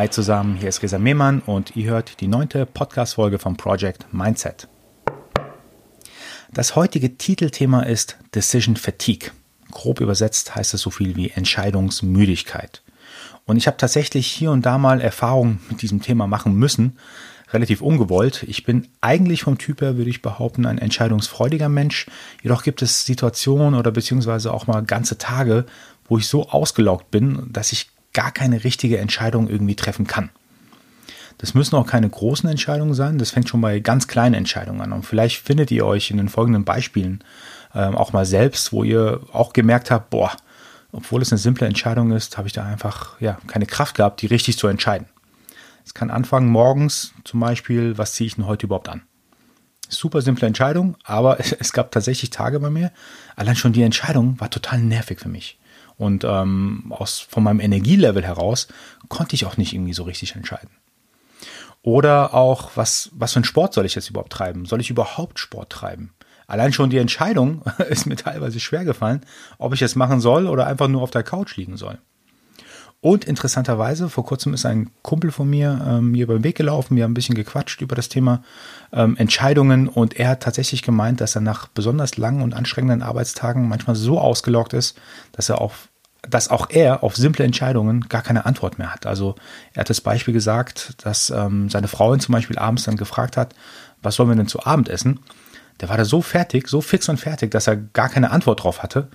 Hi zusammen, hier ist Reza Mehmann und ihr hört die neunte Podcast-Folge vom Project Mindset. Das heutige Titelthema ist Decision Fatigue. Grob übersetzt heißt es so viel wie Entscheidungsmüdigkeit. Und ich habe tatsächlich hier und da mal Erfahrungen mit diesem Thema machen müssen, relativ ungewollt. Ich bin eigentlich vom Typ her, würde ich behaupten, ein entscheidungsfreudiger Mensch. Jedoch gibt es Situationen oder beziehungsweise auch mal ganze Tage, wo ich so ausgelaugt bin, dass ich gar keine richtige Entscheidung irgendwie treffen kann. Das müssen auch keine großen Entscheidungen sein, das fängt schon bei ganz kleinen Entscheidungen an. Und vielleicht findet ihr euch in den folgenden Beispielen ähm, auch mal selbst, wo ihr auch gemerkt habt, boah, obwohl es eine simple Entscheidung ist, habe ich da einfach ja, keine Kraft gehabt, die richtig zu entscheiden. Es kann anfangen morgens zum Beispiel, was ziehe ich denn heute überhaupt an? Super simple Entscheidung, aber es, es gab tatsächlich Tage bei mir, allein schon die Entscheidung war total nervig für mich. Und ähm, aus, von meinem Energielevel heraus konnte ich auch nicht irgendwie so richtig entscheiden. Oder auch, was, was für einen Sport soll ich jetzt überhaupt treiben? Soll ich überhaupt Sport treiben? Allein schon die Entscheidung ist mir teilweise schwer gefallen, ob ich es machen soll oder einfach nur auf der Couch liegen soll. Und interessanterweise, vor kurzem ist ein Kumpel von mir ähm, mir über den Weg gelaufen, wir haben ein bisschen gequatscht über das Thema ähm, Entscheidungen und er hat tatsächlich gemeint, dass er nach besonders langen und anstrengenden Arbeitstagen manchmal so ausgelockt ist, dass er auf dass auch er auf simple Entscheidungen gar keine Antwort mehr hat. Also er hat das Beispiel gesagt, dass ähm, seine Frau ihn zum Beispiel abends dann gefragt hat, was sollen wir denn zu Abend essen? Der war da so fertig, so fix und fertig, dass er gar keine Antwort drauf hatte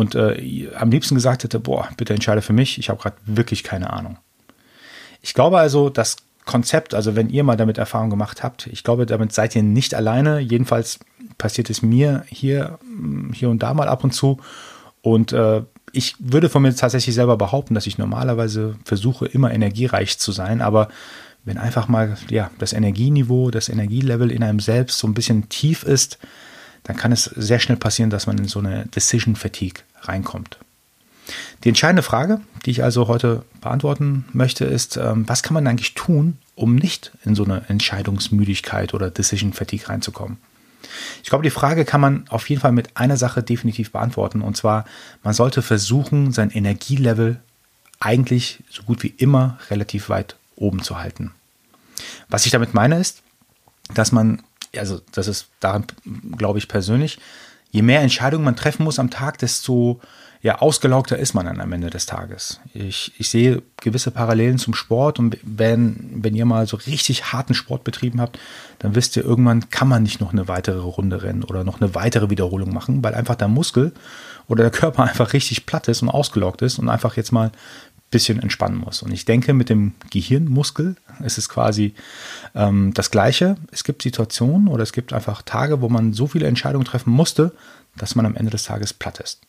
und äh, am liebsten gesagt hätte, boah, bitte entscheide für mich, ich habe gerade wirklich keine Ahnung. Ich glaube also, das Konzept, also wenn ihr mal damit Erfahrung gemacht habt, ich glaube, damit seid ihr nicht alleine. Jedenfalls passiert es mir hier, hier und da mal ab und zu. Und äh, ich würde von mir tatsächlich selber behaupten, dass ich normalerweise versuche, immer energiereich zu sein, aber wenn einfach mal ja, das Energieniveau, das Energielevel in einem selbst so ein bisschen tief ist, dann kann es sehr schnell passieren, dass man in so eine Decision Fatigue reinkommt. Die entscheidende Frage, die ich also heute beantworten möchte, ist, ähm, was kann man eigentlich tun, um nicht in so eine Entscheidungsmüdigkeit oder Decision Fatigue reinzukommen? Ich glaube, die Frage kann man auf jeden Fall mit einer Sache definitiv beantworten. Und zwar, man sollte versuchen, sein Energielevel eigentlich so gut wie immer relativ weit oben zu halten. Was ich damit meine ist, dass man, also das ist daran, glaube ich persönlich, je mehr Entscheidungen man treffen muss am Tag, desto ja, ausgelaugter ist man dann am Ende des Tages. Ich, ich sehe gewisse Parallelen zum Sport und wenn, wenn ihr mal so richtig harten Sport betrieben habt, dann wisst ihr, irgendwann kann man nicht noch eine weitere Runde rennen oder noch eine weitere Wiederholung machen, weil einfach der Muskel oder der Körper einfach richtig platt ist und ausgelaugt ist und einfach jetzt mal bisschen entspannen muss. Und ich denke, mit dem Gehirnmuskel ist es quasi ähm, das Gleiche. Es gibt Situationen oder es gibt einfach Tage, wo man so viele Entscheidungen treffen musste, dass man am Ende des Tages platt ist.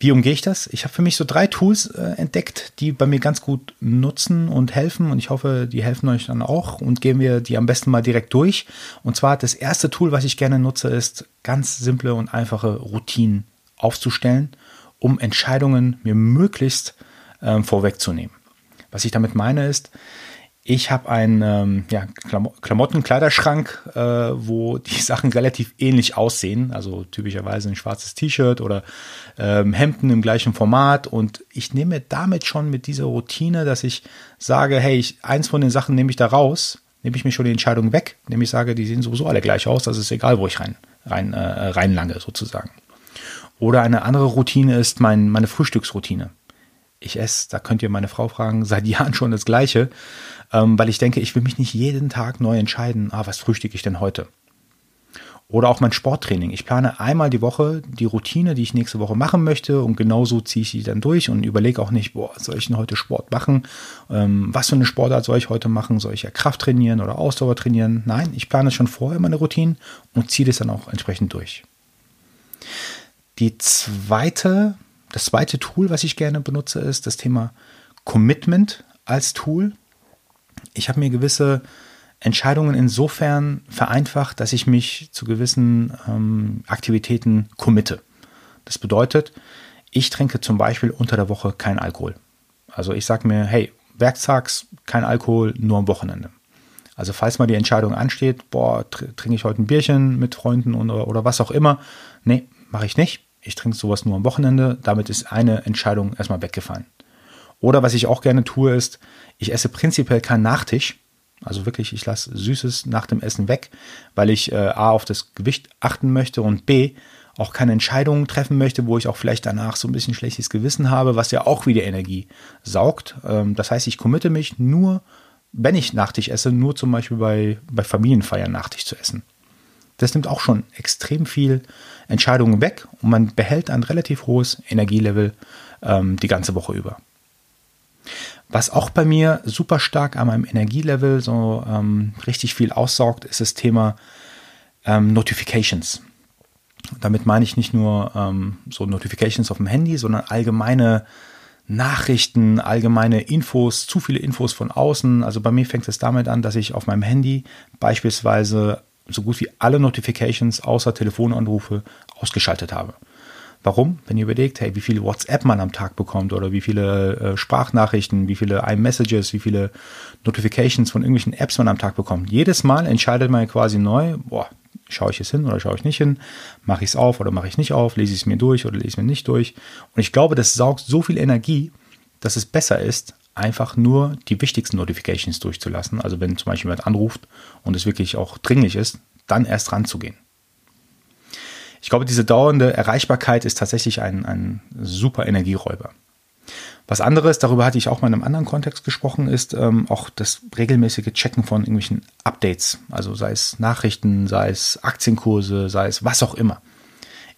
Wie umgehe ich das? Ich habe für mich so drei Tools äh, entdeckt, die bei mir ganz gut nutzen und helfen. Und ich hoffe, die helfen euch dann auch. Und gehen wir die am besten mal direkt durch. Und zwar das erste Tool, was ich gerne nutze, ist ganz simple und einfache Routinen aufzustellen, um Entscheidungen mir möglichst ähm, vorwegzunehmen. Was ich damit meine ist, ich habe einen ähm, ja, Klamotten-Kleiderschrank, äh, wo die Sachen relativ ähnlich aussehen. Also typischerweise ein schwarzes T-Shirt oder ähm, Hemden im gleichen Format. Und ich nehme damit schon mit dieser Routine, dass ich sage, hey, ich, eins von den Sachen nehme ich da raus, nehme ich mir schon die Entscheidung weg, indem ich sage, die sehen sowieso alle gleich aus. Das ist egal, wo ich rein, rein, äh, reinlange sozusagen. Oder eine andere Routine ist mein, meine Frühstücksroutine. Ich esse, da könnt ihr meine Frau fragen, seit Jahren schon das Gleiche ähm, weil ich denke, ich will mich nicht jeden Tag neu entscheiden, ah, was frühstücke ich denn heute? Oder auch mein Sporttraining. Ich plane einmal die Woche die Routine, die ich nächste Woche machen möchte und genauso ziehe ich die dann durch und überlege auch nicht, boah, soll ich denn heute Sport machen? Ähm, was für eine Sportart soll ich heute machen? Soll ich ja Kraft trainieren oder Ausdauer trainieren? Nein, ich plane schon vorher meine Routinen und ziehe das dann auch entsprechend durch. Die zweite, das zweite Tool, was ich gerne benutze, ist das Thema Commitment als Tool ich habe mir gewisse Entscheidungen insofern vereinfacht, dass ich mich zu gewissen ähm, Aktivitäten committe. Das bedeutet, ich trinke zum Beispiel unter der Woche kein Alkohol. Also ich sage mir, hey, werktags kein Alkohol, nur am Wochenende. Also falls mal die Entscheidung ansteht, boah, trinke ich heute ein Bierchen mit Freunden oder, oder was auch immer. Nee, mache ich nicht. Ich trinke sowas nur am Wochenende. Damit ist eine Entscheidung erstmal weggefallen. Oder was ich auch gerne tue, ist, ich esse prinzipiell keinen Nachtisch. Also wirklich, ich lasse Süßes nach dem Essen weg, weil ich äh, A auf das Gewicht achten möchte und B auch keine Entscheidungen treffen möchte, wo ich auch vielleicht danach so ein bisschen schlechtes Gewissen habe, was ja auch wieder Energie saugt. Ähm, das heißt, ich committe mich nur, wenn ich Nachtisch esse, nur zum Beispiel bei, bei Familienfeiern Nachtisch zu essen. Das nimmt auch schon extrem viel Entscheidungen weg und man behält ein relativ hohes Energielevel ähm, die ganze Woche über. Was auch bei mir super stark an meinem Energielevel so ähm, richtig viel aussaugt, ist das Thema ähm, Notifications. Damit meine ich nicht nur ähm, so Notifications auf dem Handy, sondern allgemeine Nachrichten, allgemeine Infos, zu viele Infos von außen. Also bei mir fängt es damit an, dass ich auf meinem Handy beispielsweise so gut wie alle Notifications außer Telefonanrufe ausgeschaltet habe. Warum? Wenn ihr überlegt, hey, wie viele WhatsApp man am Tag bekommt oder wie viele äh, Sprachnachrichten, wie viele iMessages, wie viele Notifications von irgendwelchen Apps man am Tag bekommt. Jedes Mal entscheidet man quasi neu, boah, schaue ich es hin oder schaue ich nicht hin, mache ich es auf oder mache ich nicht auf, lese ich es mir durch oder lese ich es mir nicht durch. Und ich glaube, das saugt so viel Energie, dass es besser ist, einfach nur die wichtigsten Notifications durchzulassen. Also wenn zum Beispiel jemand anruft und es wirklich auch dringlich ist, dann erst ranzugehen. Ich glaube, diese dauernde Erreichbarkeit ist tatsächlich ein, ein super Energieräuber. Was anderes, darüber hatte ich auch mal in einem anderen Kontext gesprochen, ist ähm, auch das regelmäßige Checken von irgendwelchen Updates. Also sei es Nachrichten, sei es Aktienkurse, sei es was auch immer.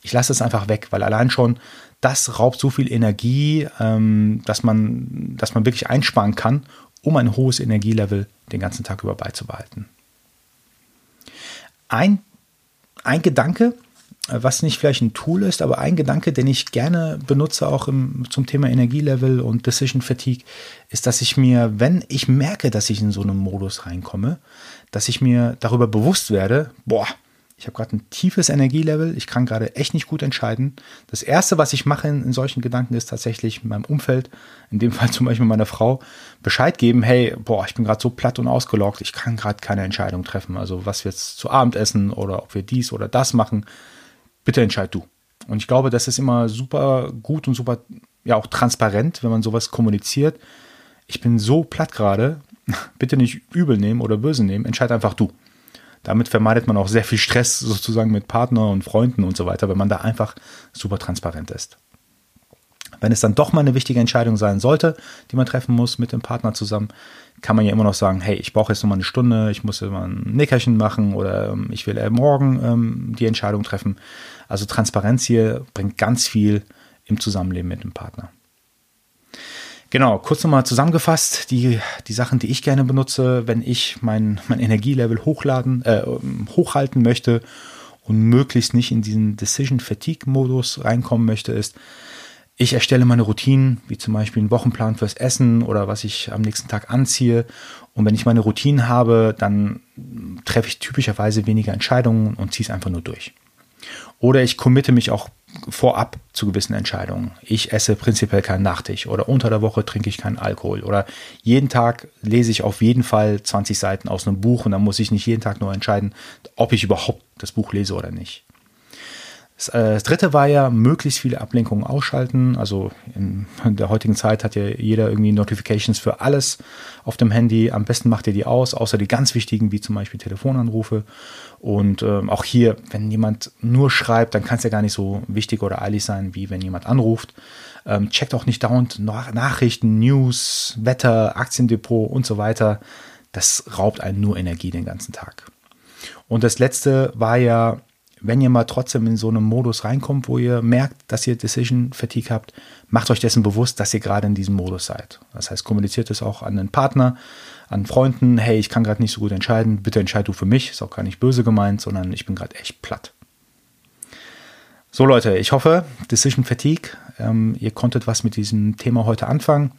Ich lasse es einfach weg, weil allein schon das raubt so viel Energie, ähm, dass, man, dass man wirklich einsparen kann, um ein hohes Energielevel den ganzen Tag über beizubehalten. Ein, ein Gedanke, was nicht vielleicht ein Tool ist, aber ein Gedanke, den ich gerne benutze, auch im, zum Thema Energielevel und Decision Fatigue, ist, dass ich mir, wenn ich merke, dass ich in so einen Modus reinkomme, dass ich mir darüber bewusst werde, boah, ich habe gerade ein tiefes Energielevel, ich kann gerade echt nicht gut entscheiden. Das Erste, was ich mache in, in, solchen Gedanken, ist tatsächlich meinem Umfeld, in dem Fall zum Beispiel meiner Frau, Bescheid geben, hey, boah, ich bin gerade so platt und ausgelockt, ich kann gerade keine Entscheidung treffen. Also was wir jetzt zu Abend essen oder ob wir dies oder das machen, bitte entscheid du. Und ich glaube, das ist immer super gut und super, ja auch transparent, wenn man sowas kommuniziert. Ich bin so platt gerade, bitte nicht übel nehmen oder böse nehmen, entscheid einfach du. Damit vermeidet man auch sehr viel Stress sozusagen mit Partner und Freunden und so weiter, wenn man da einfach super transparent ist. Wenn es dann doch mal eine wichtige Entscheidung sein sollte, die man treffen muss mit dem Partner zusammen, kann man ja immer noch sagen, hey, ich brauche jetzt noch mal eine Stunde, ich muss mal ein Nickerchen machen oder ähm, ich will äh, morgen ähm, die Entscheidung treffen. Also Transparenz hier bringt ganz viel im Zusammenleben mit dem Partner. Genau, kurz nochmal zusammengefasst, die, die Sachen, die ich gerne benutze, wenn ich mein, mein Energielevel hochladen, äh, hochhalten möchte und möglichst nicht in diesen Decision Fatigue Modus reinkommen möchte, ist, ich erstelle meine Routinen, wie zum Beispiel einen Wochenplan fürs Essen oder was ich am nächsten Tag anziehe. Und wenn ich meine Routinen habe, dann treffe ich typischerweise weniger Entscheidungen und ziehe es einfach nur durch. Oder ich committe mich auch vorab zu gewissen Entscheidungen. Ich esse prinzipiell keinen Nachtisch oder unter der Woche trinke ich keinen Alkohol oder jeden Tag lese ich auf jeden Fall 20 Seiten aus einem Buch und dann muss ich nicht jeden Tag nur entscheiden, ob ich überhaupt das Buch lese oder nicht. Äh, das dritte war ja, möglichst viele Ablenkungen ausschalten. Also in der heutigen Zeit hat ja jeder irgendwie Notifications für alles auf dem Handy. Am besten macht ihr die aus, außer die ganz wichtigen, wie zum Beispiel Telefonanrufe. Und ähm, auch hier, wenn jemand nur schreibt, dann kann es ja gar nicht so wichtig oder eilig sein, wie wenn jemand anruft. Ähm, checkt auch nicht dauernd Nachrichten, News, Wetter, Aktiendepot und so weiter. Das raubt einen nur Energie den ganzen Tag. Und das letzte war ja, wenn ihr mal trotzdem in so einen Modus reinkommt, wo ihr merkt, dass ihr Decision Fatigue habt, macht euch dessen bewusst, dass ihr gerade in diesem Modus seid. Das heißt, kommuniziert es auch an den Partner, an Freunden, hey, ich kann gerade nicht so gut entscheiden, bitte entscheid du für mich, ist auch gar nicht böse gemeint, sondern ich bin gerade echt platt. So Leute, ich hoffe, Decision Fatigue, ähm, ihr konntet was mit diesem Thema heute anfangen.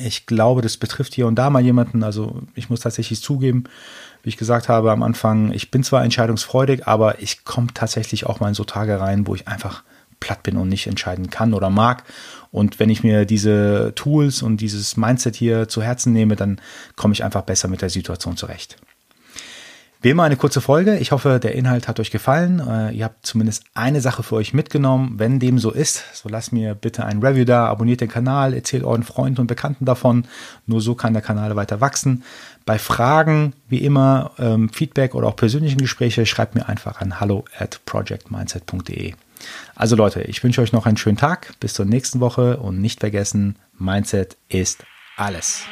Ich glaube, das betrifft hier und da mal jemanden. Also ich muss tatsächlich zugeben, wie ich gesagt habe am Anfang, ich bin zwar entscheidungsfreudig, aber ich komme tatsächlich auch mal in so Tage rein, wo ich einfach platt bin und nicht entscheiden kann oder mag. Und wenn ich mir diese Tools und dieses Mindset hier zu Herzen nehme, dann komme ich einfach besser mit der Situation zurecht. Wie immer eine kurze Folge. Ich hoffe, der Inhalt hat euch gefallen. Äh, ihr habt zumindest eine Sache für euch mitgenommen. Wenn dem so ist, so lasst mir bitte ein Review da, abonniert den Kanal, erzählt euren Freunden und Bekannten davon. Nur so kann der Kanal weiter wachsen. Bei Fragen, wie immer, ähm, Feedback oder auch persönlichen Gespräche, schreibt mir einfach an hallo at projectmindset.de. Also Leute, ich wünsche euch noch einen schönen Tag. Bis zur nächsten Woche und nicht vergessen, Mindset ist alles.